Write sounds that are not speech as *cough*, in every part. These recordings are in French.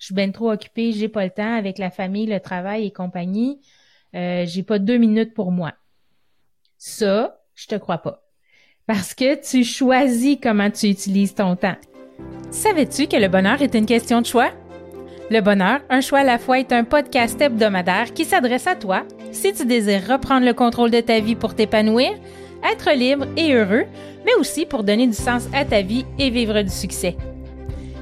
Je suis bien trop occupée, j'ai pas le temps avec la famille, le travail et compagnie. Euh, j'ai pas deux minutes pour moi. Ça, je te crois pas. Parce que tu choisis comment tu utilises ton temps. Savais-tu que le bonheur est une question de choix? Le bonheur, un choix à la fois est un podcast hebdomadaire qui s'adresse à toi si tu désires reprendre le contrôle de ta vie pour t'épanouir, être libre et heureux, mais aussi pour donner du sens à ta vie et vivre du succès.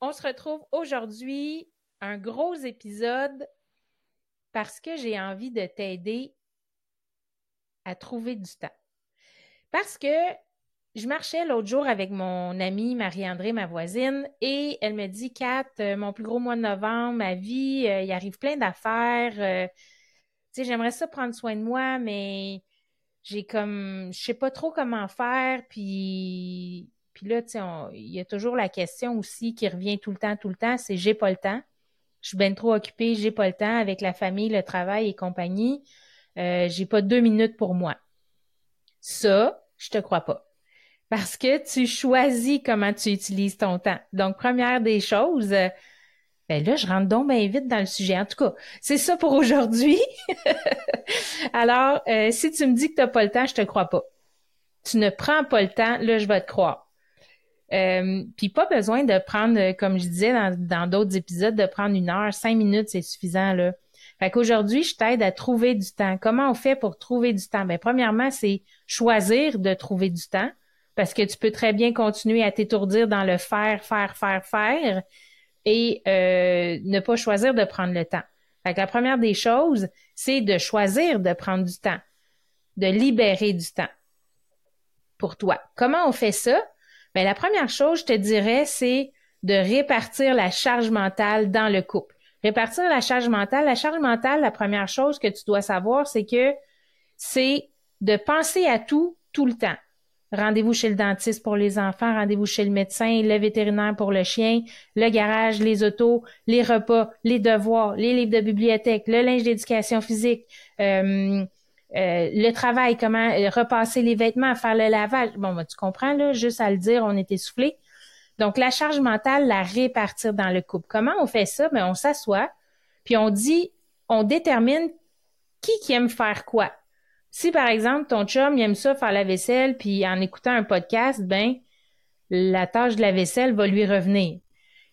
On se retrouve aujourd'hui, un gros épisode parce que j'ai envie de t'aider à trouver du temps. Parce que je marchais l'autre jour avec mon amie Marie-André, ma voisine, et elle me dit Kat, euh, mon plus gros mois de novembre, ma vie, euh, il arrive plein d'affaires. Euh, tu sais, j'aimerais ça prendre soin de moi, mais j'ai comme je sais pas trop comment faire, puis puis là, il y a toujours la question aussi qui revient tout le temps, tout le temps, c'est j'ai pas le temps. Je suis bien trop occupée, j'ai pas le temps avec la famille, le travail et compagnie. j'ai pas deux minutes pour moi. Ça, je te crois pas parce que tu choisis comment tu utilises ton temps. Donc, première des choses, euh, ben là, je rentre donc bien vite dans le sujet. En tout cas, c'est ça pour aujourd'hui. *laughs* Alors, euh, si tu me dis que tu n'as pas le temps, je te crois pas. Tu ne prends pas le temps, là, je vais te croire. Euh, Puis pas besoin de prendre, comme je disais dans d'autres épisodes, de prendre une heure, cinq minutes, c'est suffisant, là. Fait qu'aujourd'hui, je t'aide à trouver du temps. Comment on fait pour trouver du temps? Ben, premièrement, c'est choisir de trouver du temps parce que tu peux très bien continuer à t'étourdir dans le faire, faire, faire, faire et euh, ne pas choisir de prendre le temps. Fait la première des choses, c'est de choisir de prendre du temps, de libérer du temps pour toi. Comment on fait ça? Bien, la première chose, je te dirais, c'est de répartir la charge mentale dans le couple. Répartir la charge mentale. La charge mentale, la première chose que tu dois savoir, c'est que c'est de penser à tout tout le temps rendez-vous chez le dentiste pour les enfants, rendez-vous chez le médecin, le vétérinaire pour le chien, le garage, les autos, les repas, les devoirs, les livres de bibliothèque, le linge d'éducation physique, euh, euh, le travail, comment euh, repasser les vêtements, faire le lavage. Bon, ben, tu comprends, là, juste à le dire, on est essoufflé. Donc, la charge mentale, la répartir dans le couple. Comment on fait ça? Ben, on s'assoit, puis on dit, on détermine qui qui aime faire quoi. Si, par exemple, ton chum il aime ça faire la vaisselle, puis en écoutant un podcast, ben, la tâche de la vaisselle va lui revenir.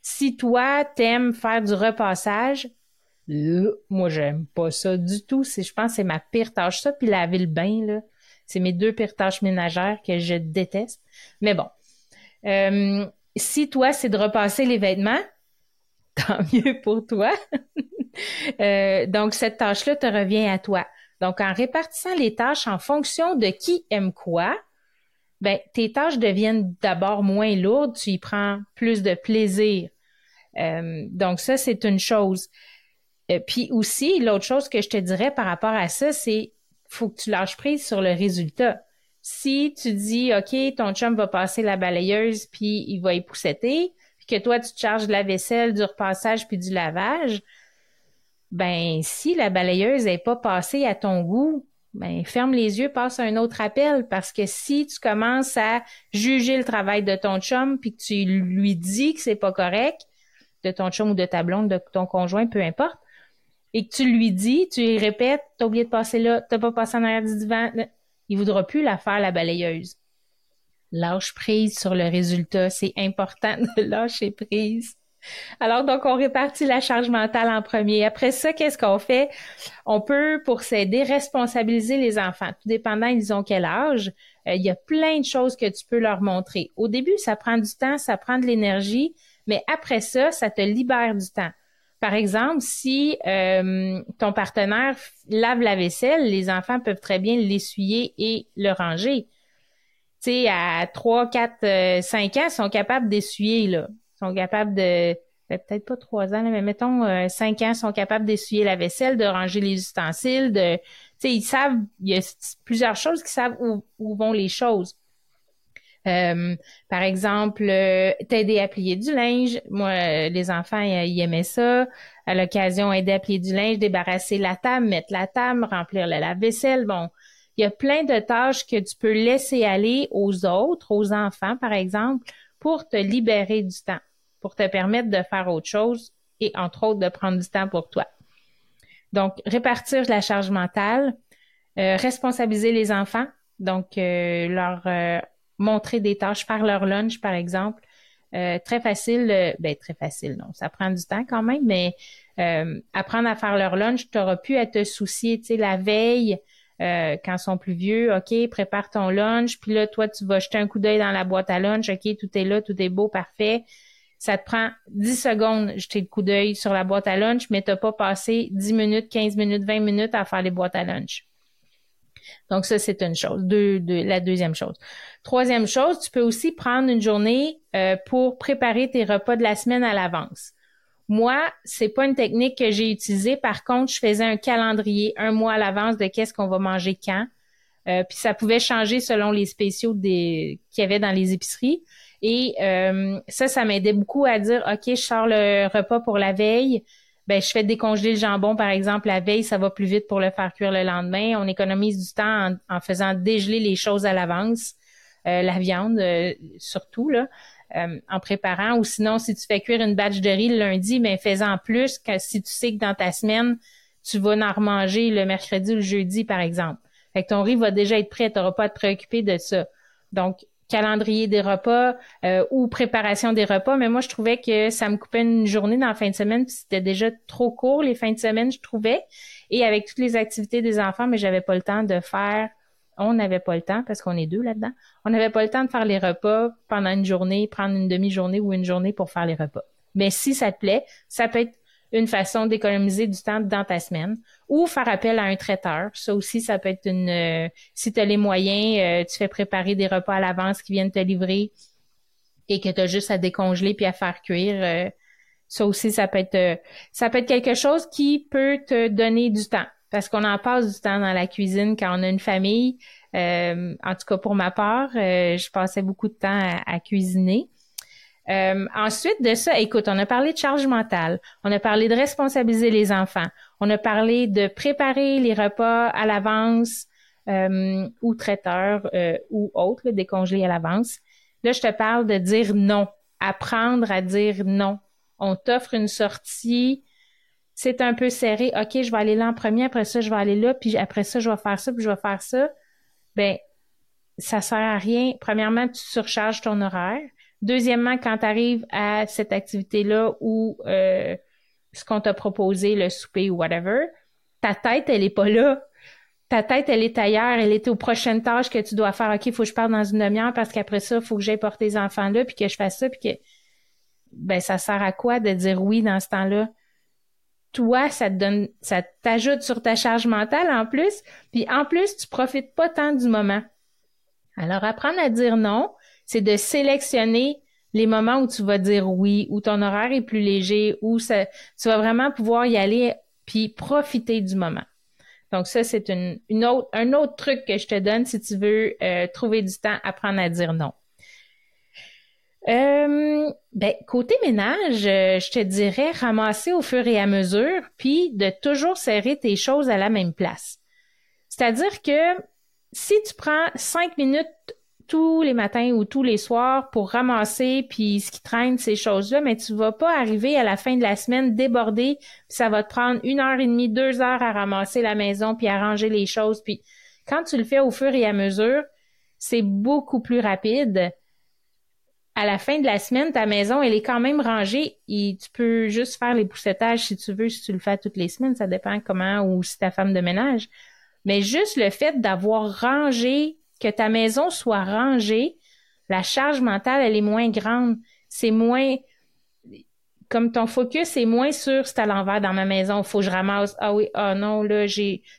Si toi, t'aimes faire du repassage, moi, j'aime pas ça du tout. C'est, je pense que c'est ma pire tâche. Ça, puis laver le bain, là, c'est mes deux pires tâches ménagères que je déteste. Mais bon. Euh, si toi, c'est de repasser les vêtements, *laughs* tant mieux pour toi. *laughs* Euh, donc, cette tâche-là te revient à toi. Donc, en répartissant les tâches en fonction de qui aime quoi, ben, tes tâches deviennent d'abord moins lourdes, tu y prends plus de plaisir. Euh, donc, ça, c'est une chose. Euh, puis aussi, l'autre chose que je te dirais par rapport à ça, c'est faut que tu lâches prise sur le résultat. Si tu dis, OK, ton chum va passer la balayeuse, puis il va y pousseter, puis que toi, tu te charges de la vaisselle, du repassage, puis du lavage, ben si la balayeuse n'est pas passée à ton goût, ben ferme les yeux, passe un autre appel parce que si tu commences à juger le travail de ton chum puis que tu lui dis que c'est pas correct de ton chum ou de ta blonde, de ton conjoint, peu importe, et que tu lui dis, tu lui répètes, t'as oublié de passer là, t'as pas passé en arrière du divan, il voudra plus la faire la balayeuse. Lâche prise sur le résultat, c'est important de *laughs* lâcher prise. Alors, donc, on répartit la charge mentale en premier. Après ça, qu'est-ce qu'on fait? On peut, pour s'aider, responsabiliser les enfants. Tout dépendant, ils ont quel âge. Euh, il y a plein de choses que tu peux leur montrer. Au début, ça prend du temps, ça prend de l'énergie, mais après ça, ça te libère du temps. Par exemple, si euh, ton partenaire lave la vaisselle, les enfants peuvent très bien l'essuyer et le ranger. Tu sais, à 3, 4, 5 ans, ils sont capables d'essuyer, là. Ils sont capables de ben, peut-être pas 3 ans, mais mettons euh, 5 ans, sont capables d'essuyer la vaisselle, de ranger les ustensiles, de. Tu sais, ils savent, il y a plusieurs choses qui savent où, où vont les choses. Euh, par exemple, euh, t'aider à plier du linge. Moi, euh, les enfants, ils, aimaient ça. À l'occasion, aider à plier du linge, débarrasser la table, mettre la table, remplir le lave-vaisselle. Bon, il y a plein de tâches que tu peux laisser aller aux autres, aux enfants, par exemple, pour te libérer du temps, pour te permettre de faire autre chose et, entre autres, de prendre du temps pour toi. Donc, répartir la charge mentale, responsabiliser les enfants, donc leur montrer des tâches, faire leur lunch, par exemple. Euh, très facile, euh, ben très facile, non, ça prend du temps quand même, mais euh, apprendre à faire leur lunch, tu auras pu à te soucier, tu sais, la veille, quand ils sont plus vieux, OK, prépare ton lunch, puis là, toi, tu vas jeter un coup d'œil dans la boîte à lunch, OK, tout est là, tout est beau, parfait. Ça te prend 10 secondes jeter le coup d'œil sur la boîte à lunch, mais tu n'as pas passé 10 minutes, 15 minutes, 20 minutes à faire les boîtes à lunch. Donc ça, c'est une chose. de, la deuxième chose. Troisième chose, tu peux aussi prendre une journée euh, pour préparer tes repas de la semaine à l'avance. Moi, c'est pas une technique que j'ai utilisée. Par contre, je faisais un calendrier un mois à l'avance de qu'est-ce qu'on va manger quand. Euh, puis ça pouvait changer selon les spéciaux des qu'il y avait dans les épiceries. Et euh, ça, ça m'aidait beaucoup à dire, OK, je sors le repas pour la veille ben je fais décongeler le jambon par exemple la veille, ça va plus vite pour le faire cuire le lendemain. On économise du temps en, faisant dégeler les choses à l'avance, euh, la viande euh, surtout là, euh, en préparant. Ou sinon, si tu fais cuire une batch de riz le lundi, mais ben, fais-en plus que si tu sais que dans ta semaine tu vas en remanger le mercredi ou le jeudi par exemple. Fait que ton riz va déjà être prêt, tu n'auras pas à te préoccuper de ça. Donc, calendrier des repas euh, ou préparation des repas, mais moi je trouvais que ça me coupait une journée dans la fin de semaine, puis c'était déjà trop court les fins de semaine, je trouvais. Et avec toutes les activités des enfants, mais j'avais pas le temps de faire on n'avait pas le temps parce qu'on est deux là-dedans. On n'avait pas le temps de faire les repas pendant une journée, prendre une demi-journée ou une journée pour faire les repas. Mais si ça te plaît, ça peut être une façon d'économiser du temps dans ta semaine ou faire appel à un traiteur. Ça aussi, ça peut être une... Euh, si tu as les moyens, euh, tu fais préparer des repas à l'avance qui viennent te livrer et que tu as juste à décongeler puis à faire cuire. Euh, ça aussi, ça peut être ça peut être quelque chose qui peut te donner du temps. Parce qu'on en passe du temps dans la cuisine quand on a une famille. en tout cas, pour ma part, je passais beaucoup de temps à cuisiner. Euh, ensuite de ça, écoute, on a parlé de charge mentale, on a parlé de responsabiliser les enfants, on a parlé de préparer les repas à l'avance euh, ou traiteur euh, ou autre, décongelé à l'avance. Là, je te parle de dire non, apprendre à dire non. On t'offre une sortie, c'est un peu serré. OK, je vais aller là en premier, après ça, je vais aller là, puis après ça, je vais faire ça, puis je vais faire ça. Ben, ça sert à rien. Premièrement, tu surcharges ton horaire. Deuxièmement, quand tu arrives à cette activité-là ou euh, ce qu'on t'a proposé, le souper ou whatever, ta tête, elle est pas là. Ta tête, elle est ailleurs, elle est aux prochaines tâches que tu dois faire. OK, il faut que je parte dans une demi-heure parce qu'après ça, il faut que j'aille porter les enfants là, puis que je fasse ça, puis que ben ça sert à quoi de dire oui dans ce temps-là? Toi, ça te donne, ça t'ajoute sur ta charge mentale en plus, puis en plus, tu profites pas tant du moment. Alors, apprendre à dire non, c'est de sélectionner les moments où tu vas dire oui, où ton horaire est plus léger, où ça, tu vas vraiment pouvoir y aller puis profiter du moment. Donc ça, c'est une, un autre truc que je te donne si tu veux euh, trouver du temps, apprendre à dire non. Euh, ben, côté ménage, euh, je te dirais ramasser au fur et à mesure, puis de toujours serrer tes choses à la même place. C'est-à-dire que si tu prends cinq minutes tous les matins ou tous les soirs pour ramasser puis ce qui traîne ces choses-là, mais tu vas pas arriver à la fin de la semaine débordé, puis ça va te prendre une heure et demie, deux heures à ramasser la maison puis à ranger les choses. Puis quand tu le fais au fur et à mesure, c'est beaucoup plus rapide à la fin de la semaine, ta maison, elle est quand même rangée et tu peux juste faire les poussettages si tu veux, si tu le fais toutes les semaines, ça dépend comment ou si ta femme de ménage. Mais juste le fait d'avoir rangé, que ta maison soit rangée, la charge mentale, elle est moins grande. C'est moins, comme ton focus est moins sur c'est à l'envers dans ma maison, faut que je ramasse. Ah oui, ah non, là,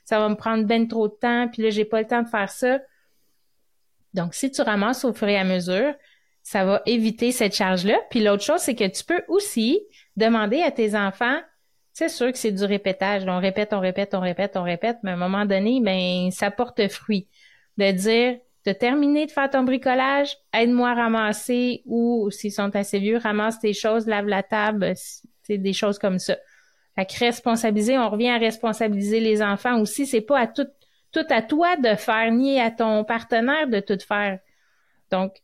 ça va me prendre ben trop de temps, puis là, j'ai pas le temps de faire ça. Donc, si tu ramasses au fur et à mesure, ça va éviter cette charge-là. Puis l'autre chose, c'est que tu peux aussi demander à tes enfants, c'est sûr que c'est du répétage. On répète, on répète, on répète, on répète, mais à un moment donné, ben, ça porte fruit. De dire, de terminer de faire ton bricolage, aide-moi à ramasser ou s'ils sont assez vieux, ramasse tes choses, lave la table, c'est des choses comme ça. Fait que responsabiliser, on revient à responsabiliser les enfants aussi. C'est pas à tout, à toi de faire, ni à ton partenaire de tout faire. Donc,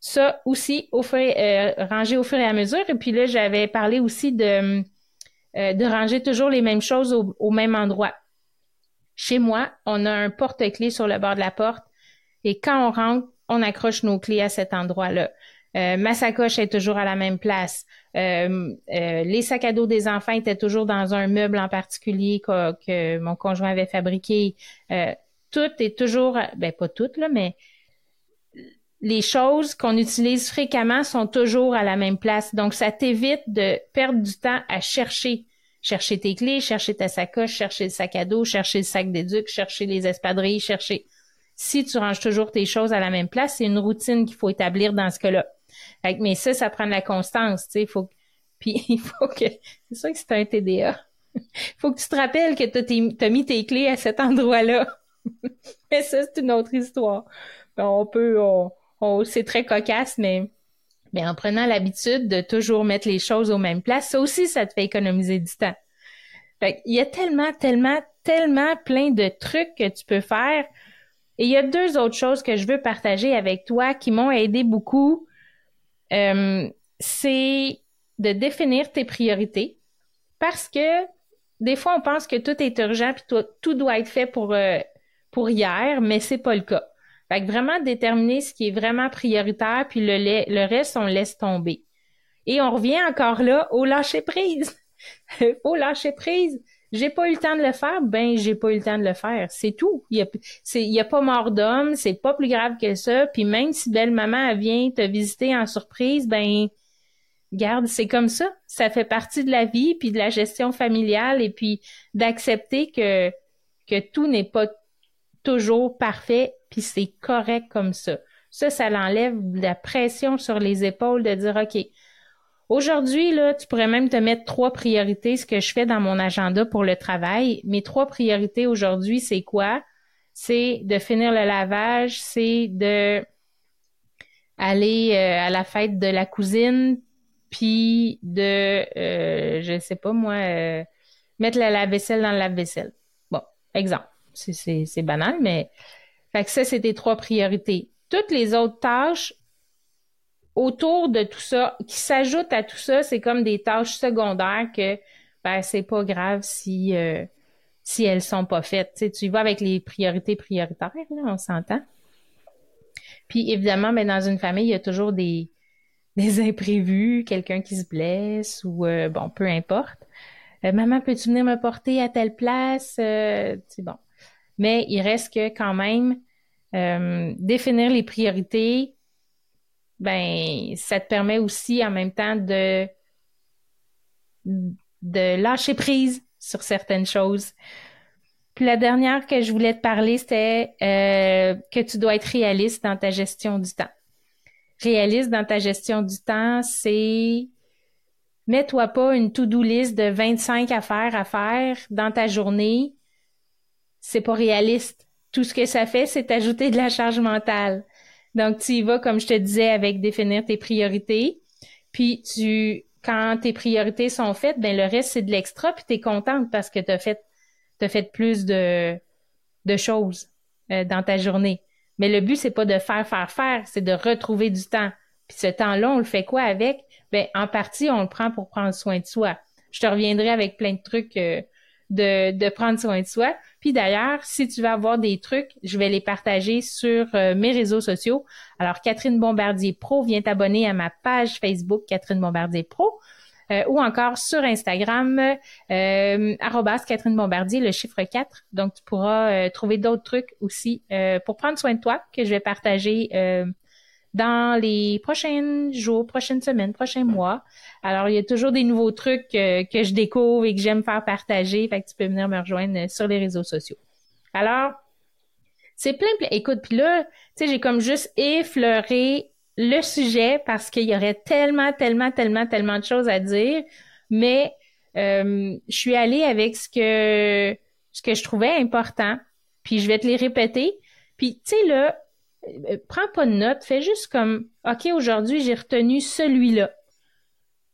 ça aussi, au euh, ranger au fur et à mesure. Et puis là, j'avais parlé aussi de, euh, de ranger toujours les mêmes choses au même endroit. Chez moi, on a un porte-clés sur le bord de la porte et quand on rentre, on accroche nos clés à cet endroit-là. Euh, ma sacoche est toujours à la même place. Euh, euh, les sacs à dos des enfants étaient toujours dans un meuble en particulier que, mon conjoint avait fabriqué. tout est toujours, ben pas tout là, mais les choses qu'on utilise fréquemment sont toujours à la même place. Donc, ça t'évite de perdre du temps à chercher. Chercher tes clés, chercher ta sacoche, chercher le sac à dos, chercher le sac d'éduc, chercher les espadrilles, chercher si tu ranges toujours tes choses à la même place, c'est une routine qu'il faut établir dans ce cas-là. mais ça, ça prend de la constance, tu sais, faut *laughs* puis il faut que c'est sûr que c'est un TDA. *laughs* Faut que tu te rappelles que tu as mis tes clés à cet endroit-là. *laughs* mais ça, c'est une autre histoire. On peut on, c'est très cocasse, mais mais en prenant l'habitude de toujours mettre les choses aux mêmes places, ça aussi, ça te fait économiser du temps. Fait il y a tellement, tellement, tellement plein de trucs que tu peux faire et il y a deux autres choses que je veux partager avec toi qui m'ont aidé beaucoup. Euh, c'est de définir tes priorités parce que des fois on pense que tout est urgent puis tout, doit être fait pour euh, pour hier, mais c'est pas le cas. Fait que vraiment déterminer ce qui est vraiment prioritaire puis le, le reste on laisse tomber. Et on revient encore là au lâcher prise. *laughs* Faut lâcher prise. J'ai pas eu le temps de le faire, ben j'ai pas eu le temps de le faire. C'est tout. Il y a, c'est, y a pas mort d'homme, c'est pas plus grave que ça. Puis même si belle maman vient te visiter en surprise, ben garde, c'est comme ça. Ça fait partie de la vie, puis de la gestion familiale, et puis d'accepter que que tout n'est pas toujours parfait, puis c'est correct comme ça. Ça, ça l'enlève la pression sur les épaules de dire OK, Aujourd'hui, là, tu pourrais même te mettre trois priorités, ce que je fais dans mon agenda pour le travail. Mes trois priorités aujourd'hui, c'est quoi? C'est de finir le lavage, c'est de aller euh, à la fête de la cousine, puis de, euh, je sais pas moi, euh, mettre la lave-vaisselle dans le lave-vaisselle. Bon, exemple. C'est banal, mais fait que ça, c'est tes trois priorités. Toutes les autres tâches, autour de tout ça, qui s'ajoute à tout ça, c'est comme des tâches secondaires que ben c'est pas grave si euh, si elles sont pas faites. Tu, y vas avec les priorités prioritaires, là, on s'entend. Puis évidemment, ben, dans une famille, il y a toujours des, des imprévus, quelqu'un qui se blesse ou euh, bon, peu importe. Euh, maman, peux-tu venir me porter à telle place? c'est bon. Mais il reste que quand même définir les priorités, ben ça te permet aussi en même temps de de lâcher prise sur certaines choses. Puis la dernière que je voulais te parler, c'était euh, que tu dois être réaliste dans ta gestion du temps. Réaliste dans ta gestion du temps, c'est mets-toi pas une to-do list de 25 affaires à faire dans ta journée. C'est pas réaliste. Tout ce que ça fait, c'est ajouter de la charge mentale. Donc, tu y vas, comme je te disais, avec définir tes priorités. Puis, tu, quand tes priorités sont faites, ben le reste, c'est de l'extra, puis tu es contente parce que tu as fait, as fait plus de, de choses euh, dans ta journée. Mais le but, c'est pas de faire, faire, faire, c'est de retrouver du temps. Puis ce temps-là, on le fait quoi avec? Ben, en partie, on le prend pour prendre soin de soi. Je te reviendrai avec plein de trucs euh, de, prendre soin de soi. Puis d'ailleurs, si tu veux avoir des trucs, je vais les partager sur euh, mes réseaux sociaux. Alors, Catherine Bombardier Pro, viens t'abonner à ma page Facebook Catherine Bombardier Pro. Euh, ou encore sur Instagram, euh, Catherine Bombardier, le chiffre 4. Donc, tu pourras euh, trouver d'autres trucs aussi pour prendre soin de toi que je vais partager dans les prochains jours, prochaines semaines, prochains mois. Alors, il y a toujours des nouveaux trucs que je découvre et que j'aime faire partager. Fait que tu peux venir me rejoindre sur les réseaux sociaux. Alors, c'est plein, plein. Écoute, puis là, tu sais, j'ai comme juste effleuré le sujet parce qu'il y aurait tellement, tellement, tellement, tellement de choses à dire, mais euh, je suis allée avec ce que ce que je trouvais important, puis je vais te les répéter. Puis tu sais là, euh, prends pas de notes, fais juste comme OK, aujourd'hui, j'ai retenu celui-là.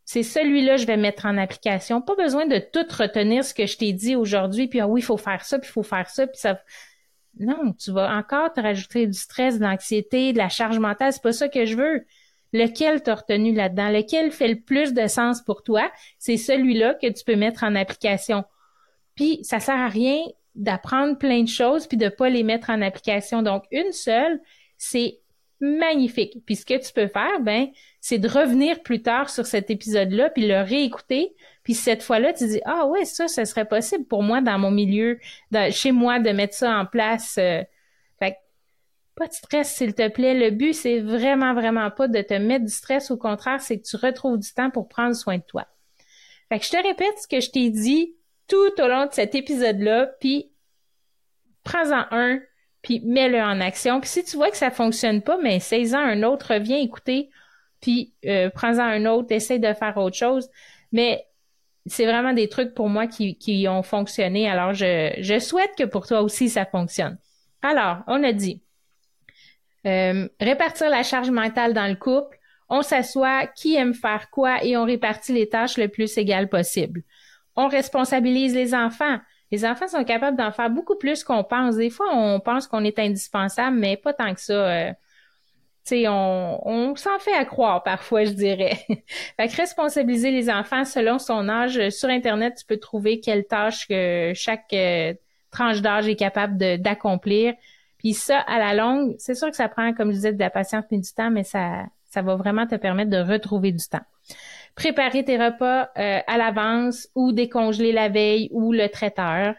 C'est celui-là je vais mettre en application. Pas besoin de tout retenir ce que je t'ai dit aujourd'hui, puis ah oui, il faut faire ça, puis il faut faire ça, puis ça non, tu vas encore te rajouter du stress, de l'anxiété, de la charge mentale. C'est pas ça que je veux. Lequel t'as retenu là-dedans? Lequel fait le plus de sens pour toi? C'est celui-là que tu peux mettre en application. Puis, ça sert à rien d'apprendre plein de choses puis de pas les mettre en application. Donc, une seule, c'est magnifique. Puis, ce que tu peux faire, ben, c'est de revenir plus tard sur cet épisode-là puis le réécouter puis cette fois-là, tu dis ah ouais ça, ce serait possible pour moi dans mon milieu, chez moi de mettre ça en place. Euh. fait pas de stress s'il te plaît. Le but c'est vraiment vraiment pas de te mettre du stress. Au contraire, c'est que tu retrouves du temps pour prendre soin de toi. Fait que je te répète ce que je t'ai dit tout au long de cet épisode-là, puis prends-en un, puis mets-le en action. Puis si tu vois que ça fonctionne pas, mais essaye-en un autre, reviens écouter, puis euh, prends-en un autre, essaye de faire autre chose. Mais c'est vraiment des trucs pour moi qui, qui ont fonctionné. Alors, je, je souhaite que pour toi aussi, ça fonctionne. Alors, on a dit euh, répartir la charge mentale dans le couple. On s'assoit, qui aime faire quoi et on répartit les tâches le plus égal possible. On responsabilise les enfants. Les enfants sont capables d'en faire beaucoup plus qu'on pense. Des fois, on pense qu'on est indispensable, mais pas tant que ça. Euh, sais, on, on s'en fait à croire parfois, je dirais. *laughs* fait que responsabiliser les enfants selon son âge. Sur Internet, tu peux trouver quelle tâche que chaque euh, tranche d'âge est capable d'accomplir. Puis ça, à la longue, c'est sûr que ça prend, comme je disais, de la patience et du temps, mais ça, ça va vraiment te permettre de retrouver du temps. Préparer tes repas euh, à l'avance ou décongeler la veille ou le traiteur.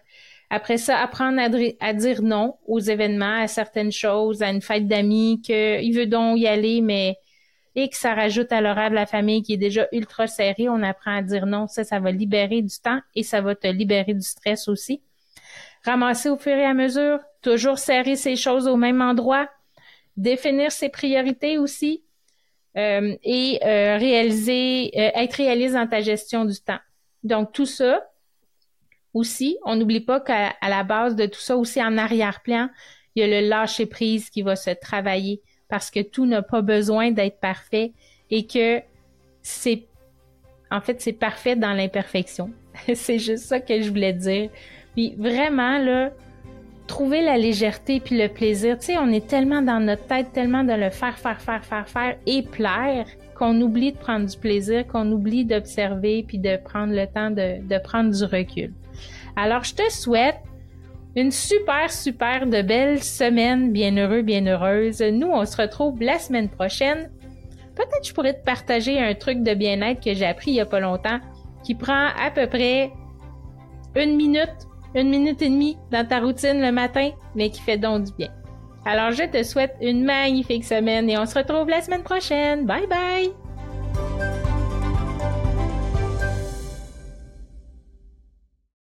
Après ça, apprendre à, dire non aux événements, à certaines choses, à une fête d'amis, qu'il veut donc y aller, mais et que ça rajoute à l'horaire de la famille qui est déjà ultra serré, on apprend à dire non. Ça, ça va libérer du temps et ça va te libérer du stress aussi. Ramasser au fur et à mesure, toujours serrer ces choses au même endroit, définir ses priorités aussi euh, et euh, réaliser, euh, être réaliste dans ta gestion du temps. Donc tout ça, aussi, on n'oublie pas qu'à la base de tout ça, aussi en arrière-plan, il y a le lâcher-prise qui va se travailler parce que tout n'a pas besoin d'être parfait et que c'est, en fait, c'est parfait dans l'imperfection. *laughs* c'est juste ça que je voulais dire. Puis vraiment, là, trouver la légèreté puis le plaisir. Tu sais, on est tellement dans notre tête, tellement de le faire, faire, faire, faire, faire et plaire qu'on oublie de prendre du plaisir, qu'on oublie d'observer puis de prendre le temps de, de prendre du recul. Alors, je te souhaite une super, super de belle semaine, bien heureux, bien heureuse. Nous, on se retrouve la semaine prochaine. Peut-être je pourrais te partager un truc de bien-être que j'ai appris il y a pas longtemps, qui prend à peu près une minute, une minute et demie dans ta routine le matin, mais qui fait donc du bien. Alors, je te souhaite une magnifique semaine et on se retrouve la semaine prochaine. Bye bye!